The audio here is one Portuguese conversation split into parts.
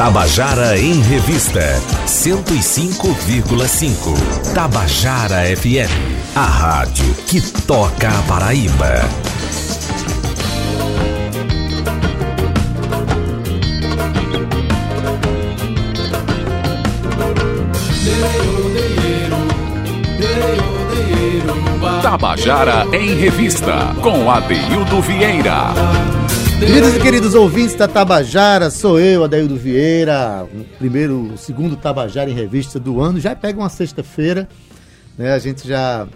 Tabajara em Revista 105,5. Tabajara FM, a rádio que toca a Paraíba. Tabajara em Revista, com Adeildo Vieira. Queridos e queridos ouvintes da Tabajara, sou eu, Adeildo Vieira, primeiro, segundo Tabajara em Revista do ano. Já pega uma sexta-feira, né? A gente já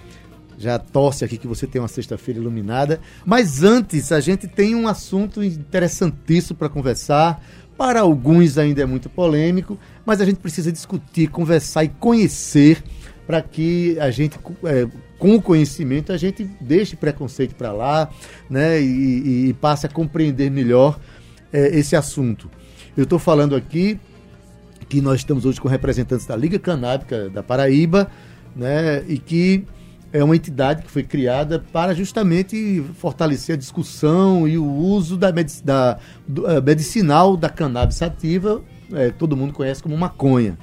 já torce aqui que você tenha uma sexta-feira iluminada. Mas antes, a gente tem um assunto interessantíssimo para conversar. Para alguns ainda é muito polêmico, mas a gente precisa discutir, conversar e conhecer para que a gente é, com o conhecimento a gente deixe preconceito para lá né, e, e, passe a compreender melhor é, esse assunto. Eu estou falando aqui que nós estamos hoje com representantes da Liga Canábica da Paraíba né, e que é uma entidade que foi criada para justamente fortalecer a discussão e o uso da, medic da do, uh, medicinal da cannabis sativa, é, todo mundo conhece como maconha.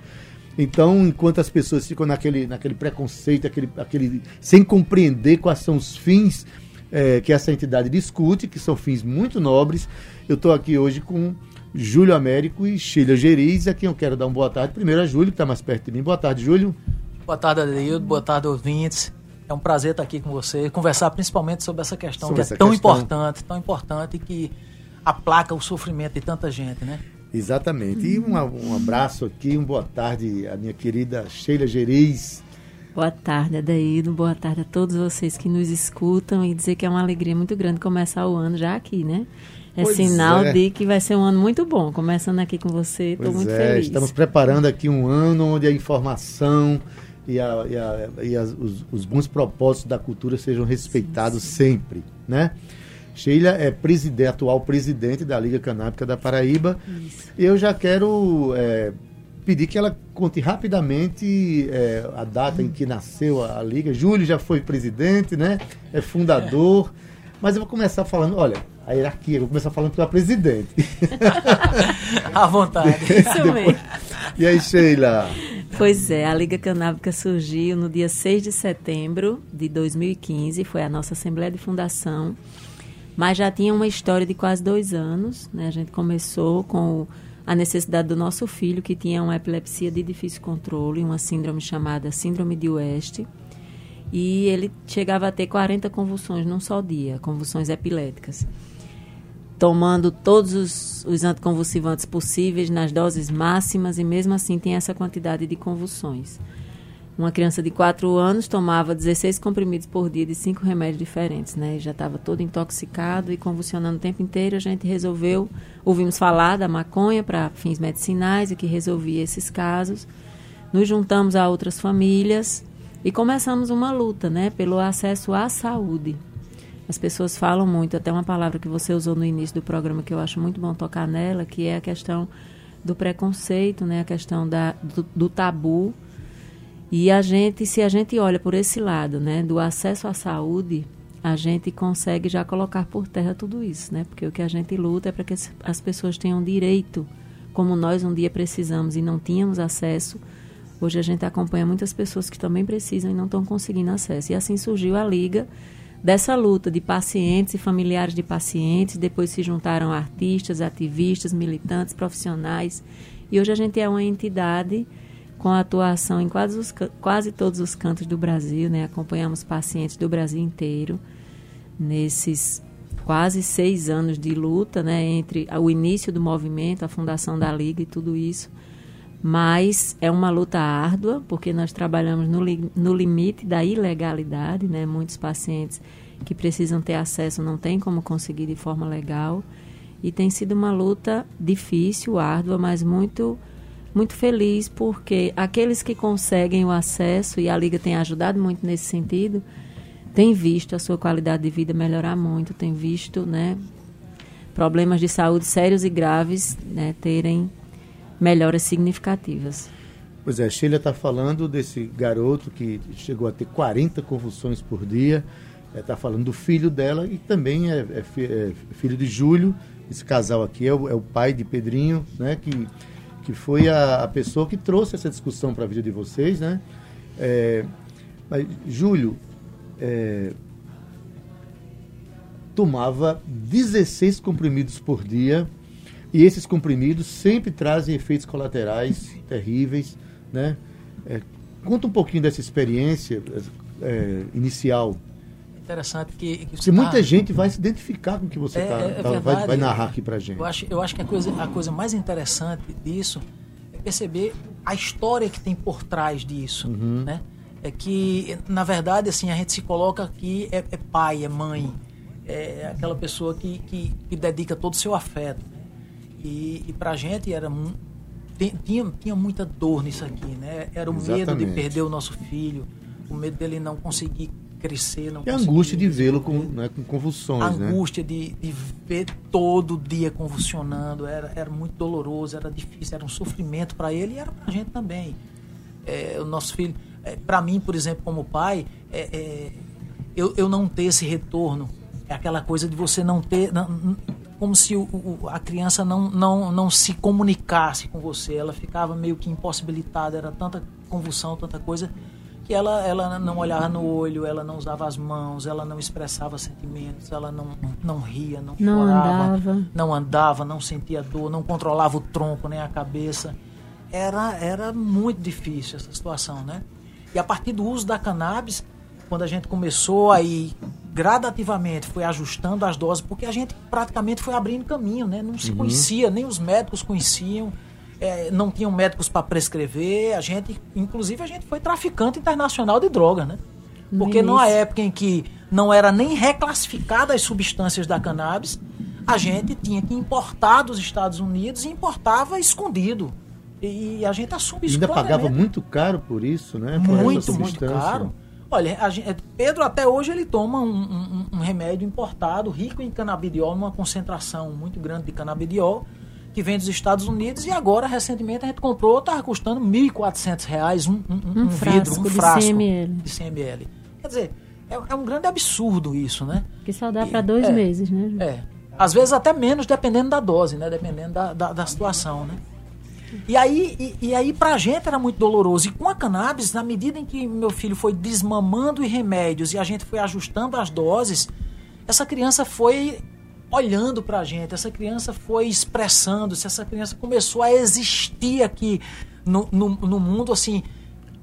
Então, enquanto as pessoas ficam naquele, naquele preconceito, aquele, aquele, sem compreender quais são os fins é, que essa entidade discute, que são fins muito nobres, eu estou aqui hoje com Júlio Américo e Sheila Geriz, a quem eu quero dar uma boa tarde. Primeiro a Júlio, que está mais perto de mim. Boa tarde, Júlio. Boa tarde, Adeildo. Boa tarde, ouvintes. É um prazer estar aqui com você, conversar principalmente sobre essa questão sobre que é tão questão. importante, tão importante que aplaca o sofrimento de tanta gente, né? Exatamente. E um, um abraço aqui, uma boa tarde à minha querida Sheila Geriz. Boa tarde, Adaído. Boa tarde a todos vocês que nos escutam e dizer que é uma alegria muito grande começar o ano já aqui, né? É pois sinal é. de que vai ser um ano muito bom. Começando aqui com você, estou muito é, feliz. Estamos preparando aqui um ano onde a informação e, a, e, a, e as, os, os bons propósitos da cultura sejam respeitados sim, sim. sempre, né? Sheila é presidente, atual presidente da Liga Canábica da Paraíba. Isso. Eu já quero é, pedir que ela conte rapidamente é, a data em que nasceu a, a, Liga. Júlio já foi presidente, né? É fundador. Mas eu vou começar falando, olha, a hierarquia, eu vou começar falando pela presidente. à vontade. Isso mesmo. E aí, Sheila? Pois é, a Liga Canábica surgiu no dia 6 de setembro de 2015, foi a nossa Assembleia de Fundação mas já tinha uma história de quase dois anos. Né? A gente começou com a necessidade do nosso filho, que tinha uma epilepsia de difícil controle, uma síndrome chamada Síndrome de West. E ele chegava a ter 40 convulsões num só dia, convulsões epiléticas. Tomando todos os, os anticonvulsivantes possíveis nas doses máximas e mesmo assim tem essa quantidade de convulsões. Uma criança de 4 anos tomava 16 comprimidos por dia de cinco remédios diferentes, né? Já estava todo intoxicado e convulsionando o tempo inteiro. A gente resolveu, ouvimos falar da maconha para fins medicinais e que resolvia esses casos. Nos juntamos a outras famílias e começamos uma luta, né, pelo acesso à saúde. As pessoas falam muito, até uma palavra que você usou no início do programa que eu acho muito bom tocar nela, que é a questão do preconceito, né, a questão da, do, do tabu e a gente, se a gente olha por esse lado, né, do acesso à saúde, a gente consegue já colocar por terra tudo isso, né? Porque o que a gente luta é para que as pessoas tenham direito, como nós um dia precisamos e não tínhamos acesso. Hoje a gente acompanha muitas pessoas que também precisam e não estão conseguindo acesso. E assim surgiu a liga dessa luta de pacientes e familiares de pacientes. Depois se juntaram artistas, ativistas, militantes, profissionais. E hoje a gente é uma entidade com atuação em quase, os, quase todos os cantos do Brasil, né? Acompanhamos pacientes do Brasil inteiro nesses quase seis anos de luta, né? Entre o início do movimento, a fundação da Liga e tudo isso. Mas é uma luta árdua, porque nós trabalhamos no, li, no limite da ilegalidade, né? Muitos pacientes que precisam ter acesso não têm como conseguir de forma legal. E tem sido uma luta difícil, árdua, mas muito muito feliz porque aqueles que conseguem o acesso, e a Liga tem ajudado muito nesse sentido, tem visto a sua qualidade de vida melhorar muito, tem visto né, problemas de saúde sérios e graves né, terem melhoras significativas. Pois é, Sheila está falando desse garoto que chegou a ter 40 convulsões por dia, está é, falando do filho dela e também é, é, é, filho de Júlio, esse casal aqui é o, é o pai de Pedrinho, né, que que foi a, a pessoa que trouxe essa discussão para a vida de vocês, né? É, mas, Júlio é, tomava 16 comprimidos por dia e esses comprimidos sempre trazem efeitos colaterais terríveis, né? É, conta um pouquinho dessa experiência é, inicial interessante que, que Se muita tá... gente vai se identificar com o que você é, tá, é tá, vai, vai, narrar aqui para gente. Eu acho, eu acho que a coisa, a coisa mais interessante disso é perceber a história que tem por trás disso, uhum. né? É que, na verdade, assim, a gente se coloca aqui, é, é pai, é mãe, é aquela pessoa que, que, que dedica todo o seu afeto. Né? E, e pra gente era tinha, tinha muita dor nisso aqui, né? Era o Exatamente. medo de perder o nosso filho, o medo dele não conseguir crescer, não E a angústia de vê-lo com, né, com convulsões, A né? angústia de, de ver todo dia convulsionando, era, era muito doloroso, era difícil, era um sofrimento para ele e era para a gente também. É, o nosso filho, é, para mim, por exemplo, como pai, é, é, eu, eu não ter esse retorno, é aquela coisa de você não ter, não, como se o, o, a criança não, não, não se comunicasse com você, ela ficava meio que impossibilitada, era tanta convulsão, tanta coisa que ela, ela não olhava no olho, ela não usava as mãos, ela não expressava sentimentos, ela não, não ria, não, não chorava, andava. não andava, não sentia dor, não controlava o tronco nem a cabeça. Era, era muito difícil essa situação, né? E a partir do uso da cannabis, quando a gente começou aí gradativamente foi ajustando as doses, porque a gente praticamente foi abrindo caminho, né? Não se uhum. conhecia, nem os médicos conheciam é, não tinham médicos para prescrever, a gente, inclusive a gente foi traficante internacional de droga, né? Porque Isso. numa época em que não era nem reclassificada as substâncias da cannabis, a gente tinha que importar dos Estados Unidos e importava escondido. E a gente assume isso. Ainda pagava muito caro por isso, né? Por muito, muito caro. Olha, gente, Pedro até hoje ele toma um, um, um, remédio importado, rico em canabidiol, numa concentração muito grande de canabidiol, que vem dos Estados Unidos e agora, recentemente, a gente comprou, estava custando R$ 1.400 um, um, um, um vidro, um frasco de 100 ml. De 100 ml. Quer dizer, é, é, um grande absurdo isso, né? Que só dá para dois é, meses, né? É. Às vezes até menos, dependendo da dose, né? Dependendo da, da, da situação, né? E aí, e, e, aí pra gente era muito doloroso. E com a cannabis, na medida em que meu filho foi desmamando os remédios e a gente foi ajustando as doses, essa criança foi olhando para a gente, essa criança foi expressando-se, essa criança começou a existir aqui no, no, no mundo, assim.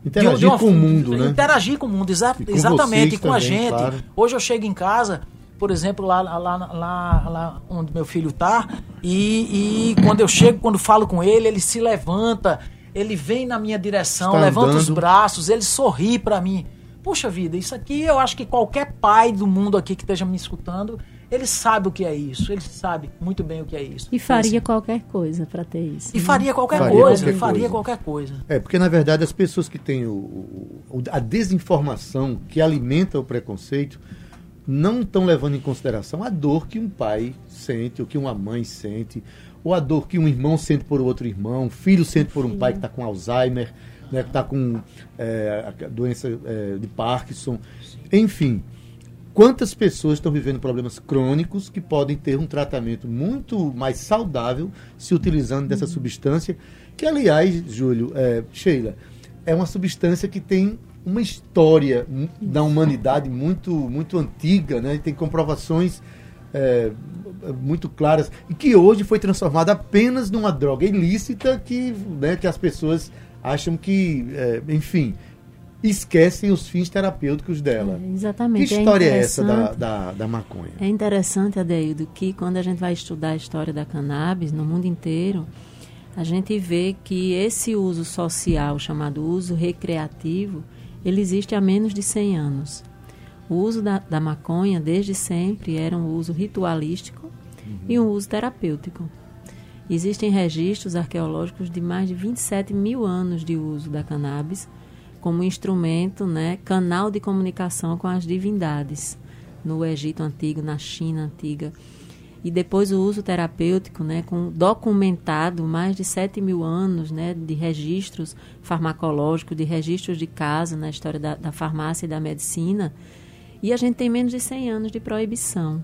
Interagir de, uma, com o mundo, né? Interagir com o mundo, exa com exatamente, com também, a gente. Claro. Hoje eu chego em casa, por exemplo, lá, lá, lá, lá onde meu filho está, e, e quando eu chego, quando falo com ele, ele se levanta, ele vem na minha direção, Está levanta andando. os braços, ele sorri para mim. Puxa vida, isso aqui eu acho que qualquer pai do mundo aqui que esteja me escutando ele sabe o que é isso, ele sabe muito bem o que é isso. E faria assim, qualquer coisa para ter isso. E né? faria qualquer faria coisa, qualquer faria coisa. qualquer coisa. É, porque na verdade as pessoas que têm o, o, a desinformação que alimenta o preconceito não estão levando em consideração a dor que um pai sente, ou que uma mãe sente, ou a dor que um irmão sente por outro irmão, um filho sente por um pai que está com Alzheimer, né, que está com é, a doença é, de Parkinson, enfim quantas pessoas estão vivendo problemas crônicos que podem ter um tratamento muito mais saudável se utilizando dessa uhum. substância, que aliás, Júlio, é, Sheila, é uma substância que tem uma história da humanidade muito, muito antiga, né? tem comprovações é, muito claras, e que hoje foi transformada apenas numa droga ilícita que, né, que as pessoas acham que, é, enfim, esquecem os fins terapêuticos dela. É, exatamente. Que história é, é essa da, da, da, maconha? É interessante, Adeildo, que quando a gente vai estudar a história da cannabis no mundo inteiro, a gente vê que esse uso social, chamado uso recreativo, ele existe há menos de 100 anos. O uso da, da maconha, desde sempre, era um uso ritualístico uhum. e um uso terapêutico. Existem registros arqueológicos de mais de 27 mil anos de uso da cannabis, como instrumento, né, canal de comunicação com as divindades no Egito antigo, na China antiga. E depois o uso terapêutico, né, com documentado mais de 7 mil anos né, de registros farmacológicos, de registros de caso na história da, da farmácia e da medicina. E a gente tem menos de 100 anos de proibição.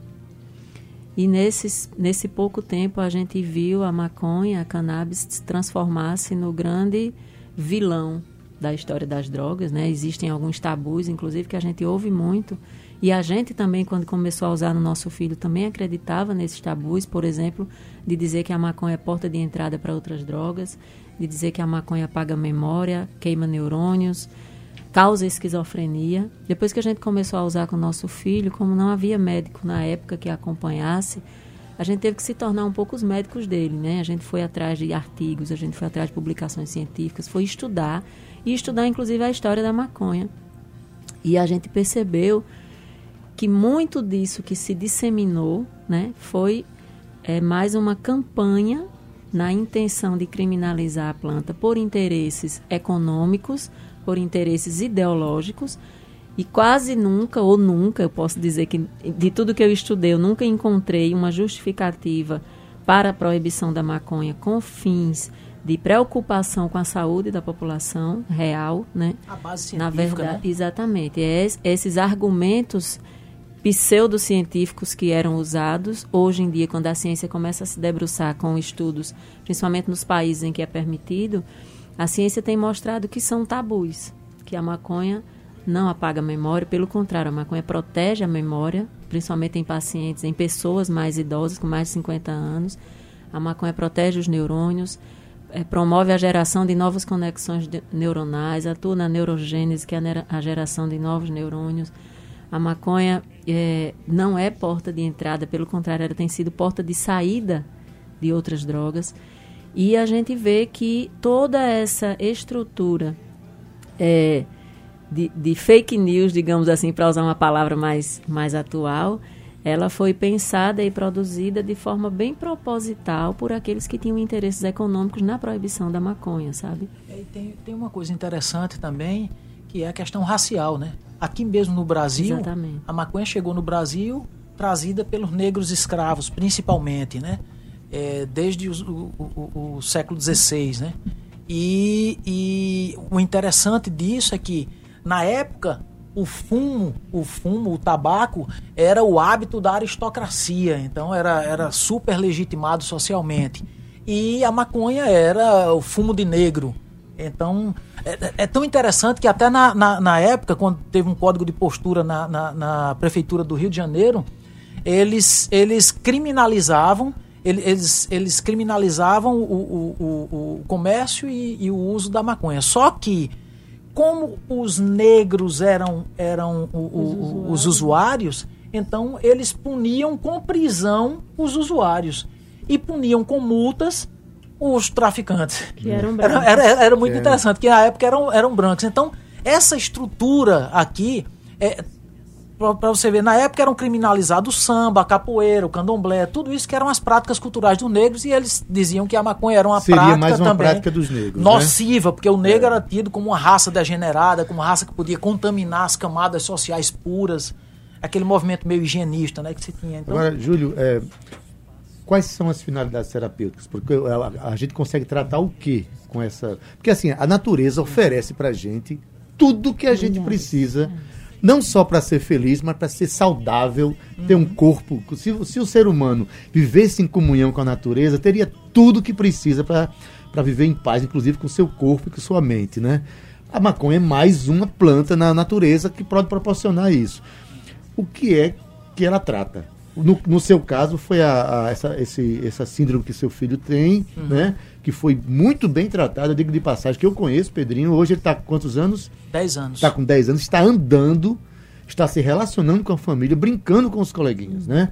E nesses, nesse pouco tempo a gente viu a maconha, a cannabis se transformar-se no grande vilão da história das drogas, né? Existem alguns tabus, inclusive, que a gente ouve muito. E a gente também, quando começou a usar no nosso filho, também acreditava nesses tabus, por exemplo, de dizer que a maconha é porta de entrada para outras drogas, de dizer que a maconha apaga memória, queima neurônios, causa esquizofrenia. Depois que a gente começou a usar com o nosso filho, como não havia médico na época que acompanhasse, a gente teve que se tornar um pouco os médicos dele, né? A gente foi atrás de artigos, a gente foi atrás de publicações científicas, foi estudar e estudar inclusive a história da maconha. E a gente percebeu que muito disso que se disseminou, né, foi é, mais uma campanha na intenção de criminalizar a planta por interesses econômicos, por interesses ideológicos e quase nunca, ou nunca, eu posso dizer que de tudo que eu estudei, eu nunca encontrei uma justificativa para a proibição da maconha com fins de preocupação com a saúde da população real, né? A base científica, Na verdade, né? exatamente. É es- esses argumentos pseudocientíficos que eram usados hoje em dia, quando a ciência começa a se debruçar com estudos, principalmente nos países em que é permitido, a ciência tem mostrado que são tabus, que a maconha não apaga a memória, pelo contrário, a maconha protege a memória, principalmente em pacientes, em pessoas mais idosas, com mais de 50 anos. A maconha protege os neurônios, eh, promove a geração de novas conexões de- neuronais, atua na neurogênese, que é a geração de novos neurônios. A maconha eh, não é porta de entrada, pelo contrário, ela tem sido porta de saída de outras drogas. E a gente vê que toda essa estrutura eh, de, de fake news, digamos assim, para usar uma palavra mais, mais atual, ela foi pensada e produzida de forma bem proposital por aqueles que tinham interesses econômicos na proibição da maconha, sabe? É, E tem, tem uma coisa interessante também, que é a questão racial, né? Aqui mesmo no Brasil, Exatamente. a maconha chegou no Brasil trazida pelos negros escravos, principalmente, né? É, desde o, o- o- o século XVI, né? E, e o interessante disso é que, na época, o fumo, o fumo, o tabaco, era o hábito da aristocracia, então era, era super legitimado socialmente. E a maconha era o fumo de negro. Então, é, é tão interessante que até na, na, na época, quando teve um código de postura na, na, na prefeitura do Rio de Janeiro, eles, eles criminalizavam ele- eles, eles criminalizavam o, o, o, o comércio e, e o uso da maconha. Só que, como os negros eram, eram o- o- o- os usuários, então eles puniam com prisão os usuários e puniam com multas os traficantes. Que eram Era, brancos. era, era muito É. interessante, que na época eram, eram brancos. Então, essa estrutura aqui, é, para você ver, na época eram criminalizados o samba, a capoeira, o candomblé, tudo isso que eram as práticas culturais dos negros e eles diziam que a maconha era uma Seria prática mais uma também prática dos negros, né? nociva, porque o negro era tido como uma raça degenerada, como uma raça que podia contaminar as camadas sociais puras, aquele movimento meio higienista, né, que se tinha. Então, Agora, Júlio, é, quais são as finalidades terapêuticas? Porque a, a gente consegue tratar o quê com essa. Porque assim, a natureza oferece pra gente tudo que a gente precisa, não só para ser feliz, mas para ser saudável, ter um corpo. Se, se o ser humano vivesse em comunhão com a natureza, teria tudo que precisa para viver em paz, inclusive com seu corpo e com sua mente, né? A maconha é mais uma planta na natureza que pode proporcionar isso. O que é que ela trata? No, no seu caso, foi a, a- essa, esse, essa síndrome que seu filho tem, né? Que foi muito bem tratada, eu digo de passagem, que eu conheço, Pedrinho. Hoje ele está com quantos anos? 10 anos. Está com 10 anos, está andando, está se relacionando com a família, brincando com os coleguinhas, né?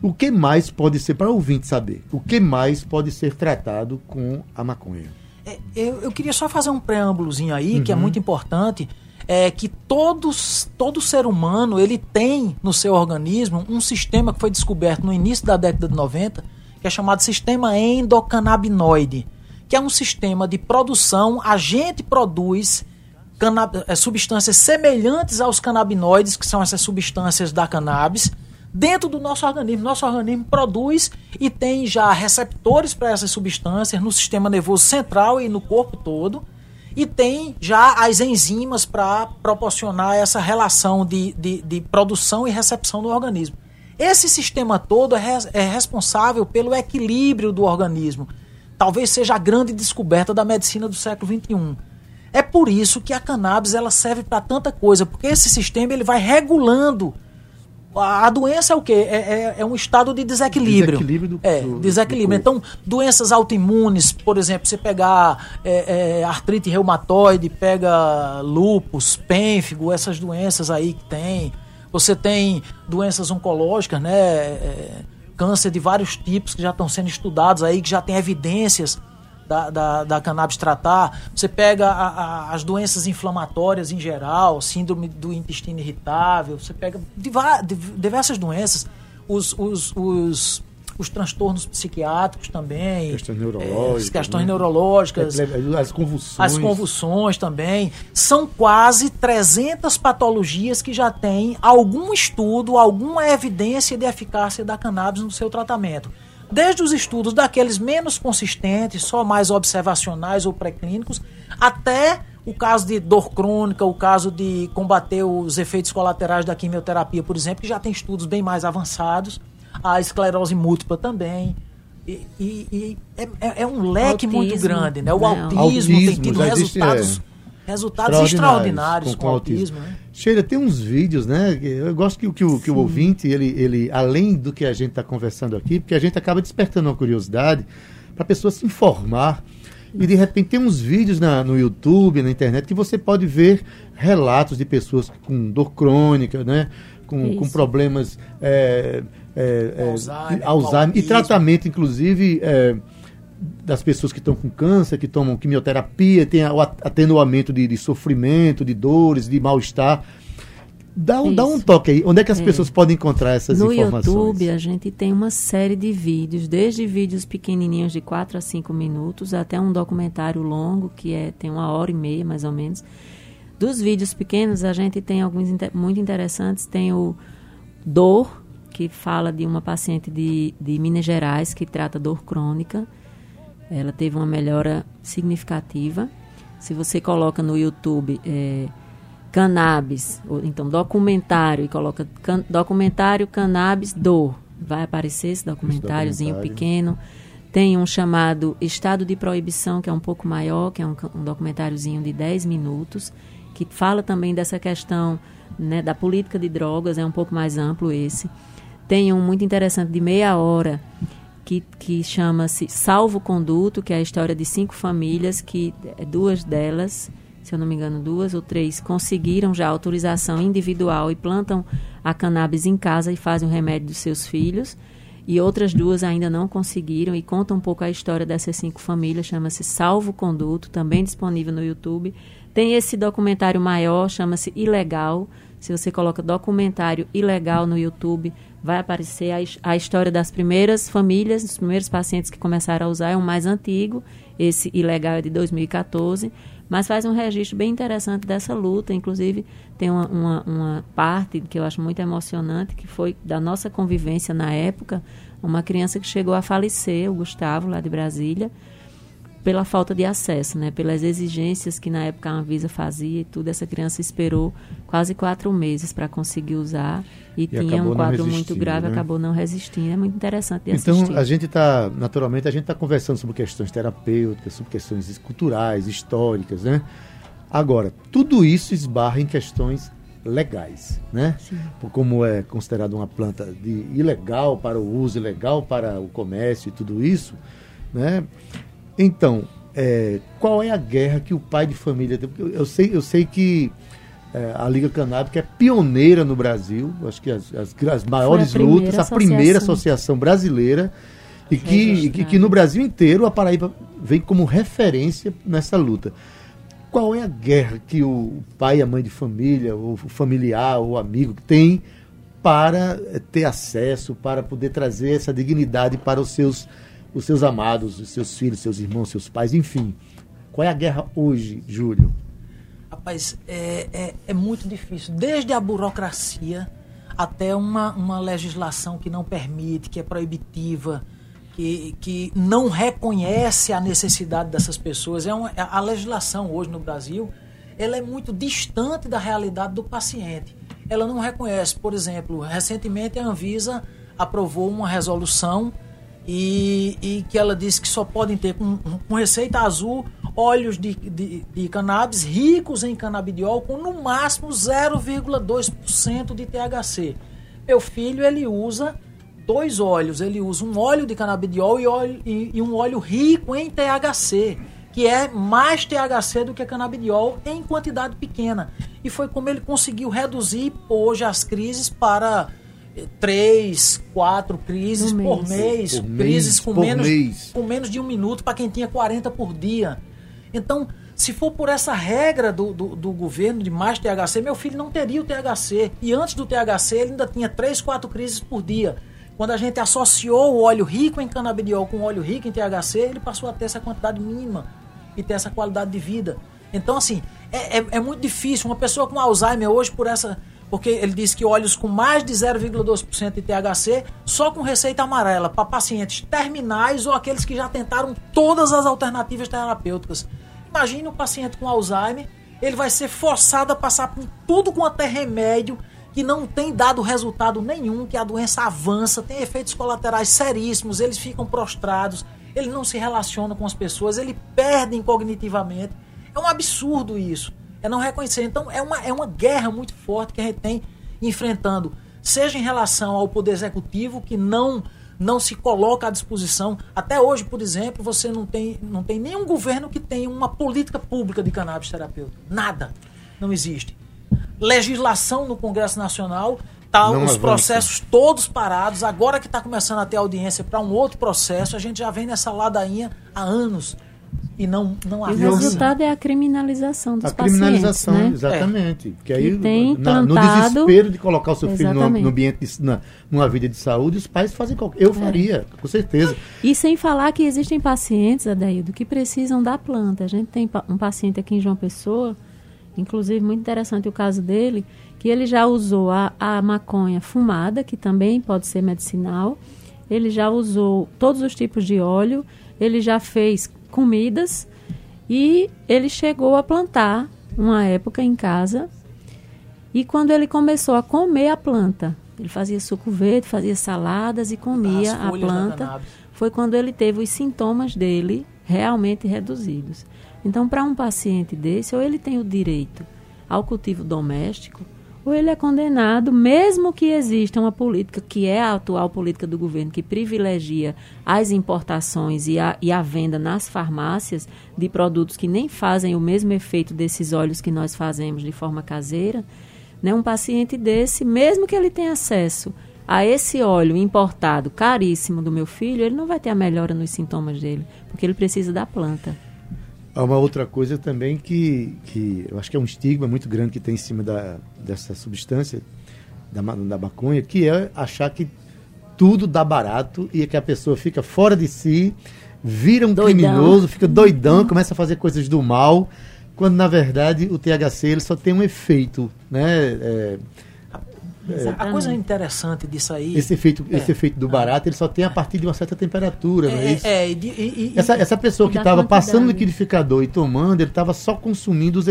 O que mais pode ser, para o ouvinte saber, o que mais pode ser tratado com a maconha? É, eu, eu queria só fazer um preâmbulozinho aí, que é muito importante, é que todos, todo ser humano ele tem no seu organismo um sistema que foi descoberto no início da década de 90, que é chamado sistema endocannabinoide, que é um sistema de produção, a gente produz eh, substâncias semelhantes aos canabinoides, que são essas substâncias da cannabis, dentro do nosso organismo. Nosso organismo produz e tem já receptores para essas substâncias no sistema nervoso central e no corpo todo. E tem já as enzimas para proporcionar essa relação de, de, de produção e recepção no organismo. Esse sistema todo é, res, é responsável pelo equilíbrio do organismo. Talvez seja a grande descoberta da medicina do século XXI. É por isso que a cannabis ela serve para tanta coisa, porque esse sistema ele vai regulando a doença é o quê? É, é, é um estado de desequilíbrio. Desequilíbrio do, é, do, desequilíbrio. do então, doenças autoimunes, por exemplo, você pegar é, é, artrite reumatoide, pega lúpus, pênfigo, essas doenças aí que tem. Você tem doenças oncológicas, né? É, câncer de vários tipos que já estão sendo estudados aí, que já tem evidências da, da, da cannabis tratar. Você pega a, a, as doenças inflamatórias em geral, síndrome do intestino irritável, você pega diversas doenças, os, os, os, os transtornos psiquiátricos também. Questões neurológicas. É, questões né? neurológicas. As convulsões. As convulsões também. São quase 300 patologias que já têm algum estudo, alguma evidência de eficácia da cannabis no seu tratamento desde os estudos daqueles menos consistentes, só mais observacionais ou pré-clínicos, até o caso de dor crônica, o caso de combater os efeitos colaterais da quimioterapia, por exemplo, que já tem estudos bem mais avançados, a esclerose múltipla também. E, e, e é, é, é, um leque autismo, muito grande, né? O não. autismo, autismo tem tido resultados. É resultados extraordinários, com, com, autismo. autismo né? Sheila, tem uns vídeos, né? Eu gosto que, que, que o ouvinte, ele, ele, além do que a gente está conversando aqui, porque a gente acaba despertando uma curiosidade para a pessoa se informar. E de repente tem uns vídeos na, no YouTube, na internet, que você pode ver relatos de pessoas com dor crônica, né? Com, com problemas é, é, é, Alzheimer, Alzheimer e tratamento, inclusive é, das pessoas que estão com câncer, que tomam quimioterapia, tem o atenuamento de, de sofrimento, de dores, de mal-estar. Dá um, dá um toque aí. Onde é que as é. pessoas podem encontrar essas no informações? No YouTube a gente tem uma série de vídeos, desde vídeos pequenininhos de 4 a 5 minutos até um documentário longo que é tem uma hora e meia mais ou menos. Dos vídeos pequenos a gente tem alguns muito interessantes. Tem o Dor, que fala de uma paciente de, de Minas Gerais que trata dor crônica ela teve uma melhora significativa. Se você coloca no YouTube é, cannabis, ou então documentário, e coloca can, documentário cannabis dor, vai aparecer esse documentáriozinho esse pequeno. Tem um chamado Estado de Proibição, que é um pouco maior, que é um, um documentáriozinho de 10 minutos, que fala também dessa questão né, da política de drogas, é um pouco mais amplo esse. Tem um muito interessante de meia hora, que, que chama-se Salvo Conduto, que é a história de cinco famílias, que é duas delas, se eu não me engano, duas ou três, conseguiram já autorização individual e plantam a cannabis em casa e fazem o remédio dos seus filhos. E outras duas ainda não conseguiram e conta um pouco a história dessas cinco famílias, chama-se Salvo Conduto, também disponível no YouTube. Tem esse documentário maior, chama-se Ilegal. Se você coloca documentário ilegal no YouTube, vai aparecer a, a, história das primeiras famílias, dos primeiros pacientes que começaram a usar, é o mais antigo, esse ilegal é de 2014, mas faz um registro bem interessante dessa luta, inclusive tem uma, uma, uma parte que eu acho muito emocionante, que foi da nossa convivência na época, uma criança que chegou a falecer, o Gustavo, lá de Brasília, pela falta de acesso, né? pelas exigências que na época a Anvisa fazia e tudo, essa criança esperou quase quatro meses para conseguir usar e, e tinha um quadro muito grave, né? acabou não resistindo. É muito interessante de então, assistir. a gente está, naturalmente, a gente está conversando sobre questões terapêuticas, sobre questões culturais, históricas, né? Agora, tudo isso esbarra em questões legais, né? Sim. Como é considerado uma planta de ilegal para o uso, ilegal para o comércio e tudo isso, né? Então, é, qual é a guerra que o pai de família tem? Eu sei, eu sei que é, a Liga Canábica é pioneira no Brasil, acho que as, as, as maiores a lutas, a primeira associação brasileira, e que, que, que, no Brasil inteiro a Paraíba vem como referência nessa luta. Qual é a guerra que o pai a mãe de família, ou o familiar, ou o amigo tem para é, ter acesso, para poder trazer essa dignidade para os seus os seus amados, os seus filhos, seus irmãos, seus pais, enfim. Qual é a guerra hoje, Júlio? Rapaz, é, é, é muito difícil. Desde a burocracia até uma, uma legislação que não permite, que é proibitiva, que, que não reconhece a necessidade dessas pessoas. É uma, a legislação hoje no Brasil ela é muito distante da realidade do paciente ela não reconhece. Por exemplo, recentemente a Anvisa aprovou uma resolução e, e que ela disse que só podem ter com, com receita azul óleos de, de, de cannabis ricos em canabidiol com no máximo 0,2% de THC. Meu filho ele usa dois óleos, ele usa um óleo de canabidiol e, óleo, e, e um óleo rico em THC, que é mais THC do que canabidiol em quantidade pequena. E foi como ele conseguiu reduzir hoje as crises para três, quatro crises Um por mês. mês, Por crises mês, com por menos, mês. com menos de um minuto para quem tinha 40 por dia. Então, se for por essa regra do, do, do governo de mais THC, meu filho não teria o THC. E antes do THC, ele ainda tinha três, quatro crises por dia. Quando a gente associou o óleo rico em canabidiol com o óleo rico em THC, ele passou a ter essa quantidade mínima e ter essa qualidade de vida. Então, assim, é, é, é muito difícil. Uma pessoa com Alzheimer hoje, por essa. Porque ele disse que óleos com mais de 0,2% de THC, só com receita amarela, para pacientes terminais ou aqueles que já tentaram todas as alternativas terapêuticas. Imagine um paciente com Alzheimer, ele vai ser forçado a passar por tudo quanto é remédio que não tem dado resultado nenhum, que a doença avança, tem efeitos colaterais seríssimos, eles ficam prostrados, ele não se relaciona com as pessoas, ele perdem cognitivamente. É um absurdo isso. É não reconhecer. Então é uma, é uma guerra muito forte que a gente tem enfrentando, seja em relação ao poder executivo que não não se coloca à disposição. Até hoje, por exemplo, você não tem, não tem nenhum governo que tenha uma política pública de cannabis terapêutico. Nada. Não existe. Legislação no Congresso Nacional, tá Não os avança. processos todos parados. Agora que está começando a ter audiência para um outro processo, a gente já vem nessa ladainha há anos e não não E o resultado é a criminalização dos A criminalização, pacientes, né? exatamente. Que aí, Que tem na- no desespero de colocar o seu filho no, no ambiente, de, na, numa vida de saúde, os pais fazem qualquer. Eu É. faria, com certeza. E sem falar que existem pacientes, Adaildo, que precisam da planta. A gente tem um paciente aqui em João Pessoa, inclusive muito interessante o caso dele, que ele já usou a, a maconha fumada, que também pode ser medicinal. Ele já usou todos os tipos de óleo, ele já fez comidas e ele chegou a plantar uma época em casa e quando ele começou a comer a planta, ele fazia suco verde, fazia saladas e comia a planta. Foi quando ele teve os sintomas dele realmente reduzidos. Então, para um paciente desse, ou ele tem o direito ao cultivo doméstico, ou ele é condenado, mesmo que exista uma política, que é a atual política do governo, que privilegia as importações e a, e a venda nas farmácias de produtos que nem fazem o mesmo efeito desses óleos que nós fazemos de forma caseira, né? um paciente desse, mesmo que ele tenha acesso a esse óleo importado caríssimo do meu filho, ele não vai ter a melhora nos sintomas dele, porque ele precisa da planta. Há uma outra coisa também que, que eu acho que é um estigma muito grande que tem em cima da, dessa substância, da, da maconha, que é achar que tudo dá barato e que a pessoa fica fora de si, vira um Doidão. criminoso, fica doidão, começa a fazer coisas do mal, quando na verdade o THC ele só tem um efeito, né? É, A coisa interessante disso aí. esse efeito, É. esse efeito do barato ele só tem a partir de uma certa temperatura, não é é, isso? é, e e- Essa, essa pessoa que estava passando no quantidade. liquidificador e tomando, ele estava só consumindo os-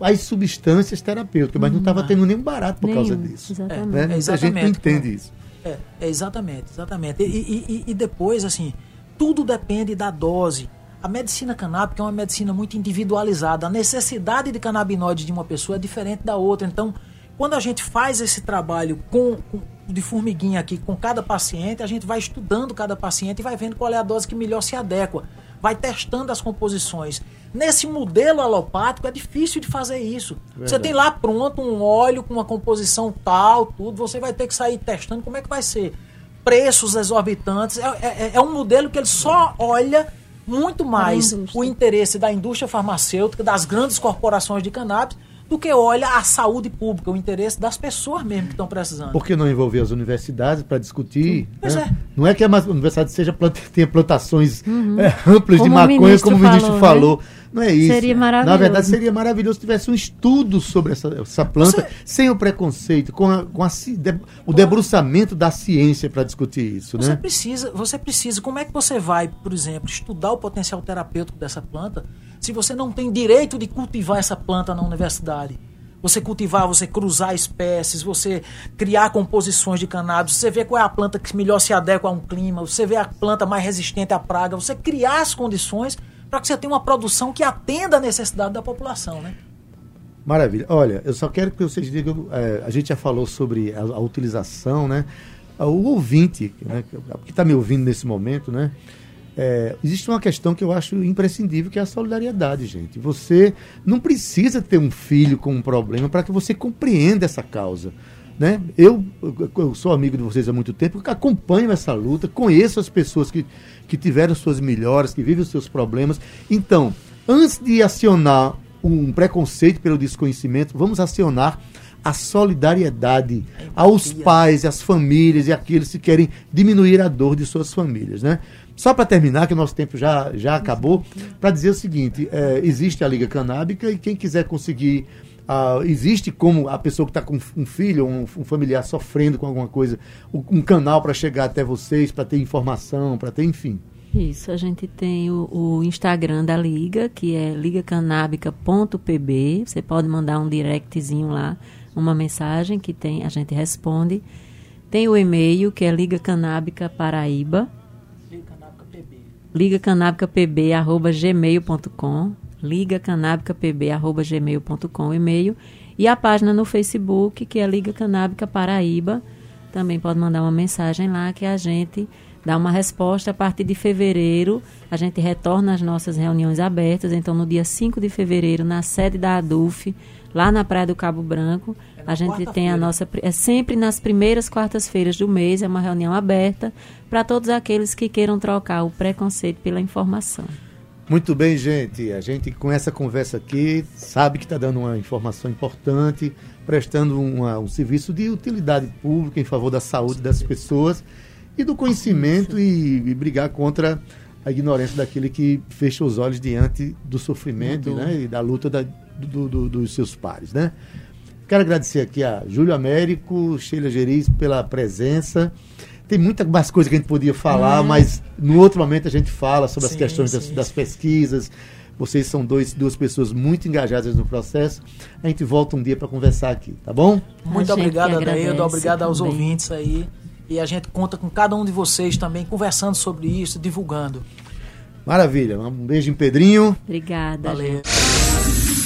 as substâncias terapêuticas, mas não estava tendo nenhum barato por causa Nenhum, disso. Exatamente. Né? Muita gente não exatamente. entende isso. É, é, exatamente, exatamente. E, e- e- e depois, assim, tudo depende da dose. A medicina canábica é uma medicina muito individualizada. A necessidade de canabinoides de uma pessoa é diferente da outra. Então, quando a gente faz esse trabalho com, com- de formiguinha aqui com cada paciente, a gente vai estudando cada paciente e vai vendo qual é a dose que melhor se adequa. Vai testando as composições. Nesse modelo alopático é difícil de fazer isso. Você tem lá pronto um óleo com uma composição tal, tudo. Você vai ter que sair testando como é que vai ser. Preços exorbitantes. É, é- é um modelo que ele só olha muito mais o interesse da indústria farmacêutica, das grandes corporações de cannabis, do que olha a saúde pública, o interesse das pessoas mesmo que estão precisando. Por que não envolver as universidades para discutir? Pois né? é. Não é que a universidade seja tenha plantações é, amplas de Como o maconha, ministro como o ministro falou, falou. Não é isso. Seria Na maravilhoso. verdade, seria maravilhoso se tivesse um estudo sobre essa, essa planta, Você- sem o preconceito, com, a- com a de- o debruçamento da ciência para discutir isso. Você Né? precisa, você precisa. Como é que você vai, por exemplo, estudar o potencial terapêutico dessa planta se você não tem direito de cultivar essa planta na universidade? Você cultivar, você cruzar espécies, você criar composições de cannabis, você vê qual é a planta que melhor se adequa a um clima, você vê a planta mais resistente à praga, você criar as condições para que você tenha uma produção que atenda a necessidade da população, né? Maravilha. Olha, eu só quero que vocês digam, é, a gente já falou sobre a, a utilização, né? O ouvinte, né, que está me ouvindo nesse momento, né? É, existe uma questão que eu acho imprescindível, que é a solidariedade, gente. Você não precisa ter um filho com um problema para que você compreenda essa causa. Né? Eu, eu sou amigo de vocês há muito tempo, acompanho essa luta, conheço as pessoas que, que tiveram suas melhoras, que vivem os seus problemas. Então, antes de acionar um preconceito pelo desconhecimento, vamos acionar a solidariedade aos pais, às famílias e àqueles que querem diminuir a dor de suas famílias, né? Só para terminar, que o nosso tempo já, já acabou, para dizer o seguinte: é, existe a Liga Canábica e quem quiser conseguir. Uh, existe como a pessoa que está com um filho um, um, familiar sofrendo com alguma coisa, um, canal para chegar até vocês, para ter informação, para ter, enfim. Isso, a gente tem o, o, Instagram da Liga, que é ligacanábica.pb. Você pode mandar um directzinho lá, uma mensagem que tem, a gente responde. Tem o e-mail, que é ligacanabicaparaíba, ligacanabicapb.gmail.com ligacanabicapb.gmail.com e-mail. E a página no Facebook que é Liga Canábica Paraíba. Também pode mandar uma mensagem lá que a gente dá uma resposta. A partir de fevereiro a gente retorna às nossas reuniões abertas. Então no dia 5 de fevereiro na sede da ADUF lá na Praia do Cabo Branco a gente tem a nossa. É sempre nas primeiras quartas-feiras do mês, é uma reunião aberta para todos aqueles que queiram trocar o preconceito pela informação. Muito bem, gente. A gente, com essa conversa aqui, sabe que está dando uma informação importante, prestando uma, um serviço de utilidade pública em favor da saúde das pessoas e do conhecimento e, e brigar contra a ignorância daquele que fecha os olhos diante do sofrimento né, e da luta da, do, do, dos seus pares. Né? Quero agradecer aqui a Júlio Américo, Sheila Geriz pela presença. Tem muitas mais coisas que a gente podia falar, uhum. mas no outro momento a gente fala sobre sim, as questões das, das, pesquisas. Vocês são dois, duas pessoas muito engajadas no processo. A gente volta um dia para conversar aqui, tá bom? Muito obrigado, Adaildo. Obrigado aos também. ouvintes aí. E a gente conta com cada um de vocês também conversando sobre isso, divulgando. Maravilha. Um beijo em Pedrinho. Obrigada. Valeu. Gente.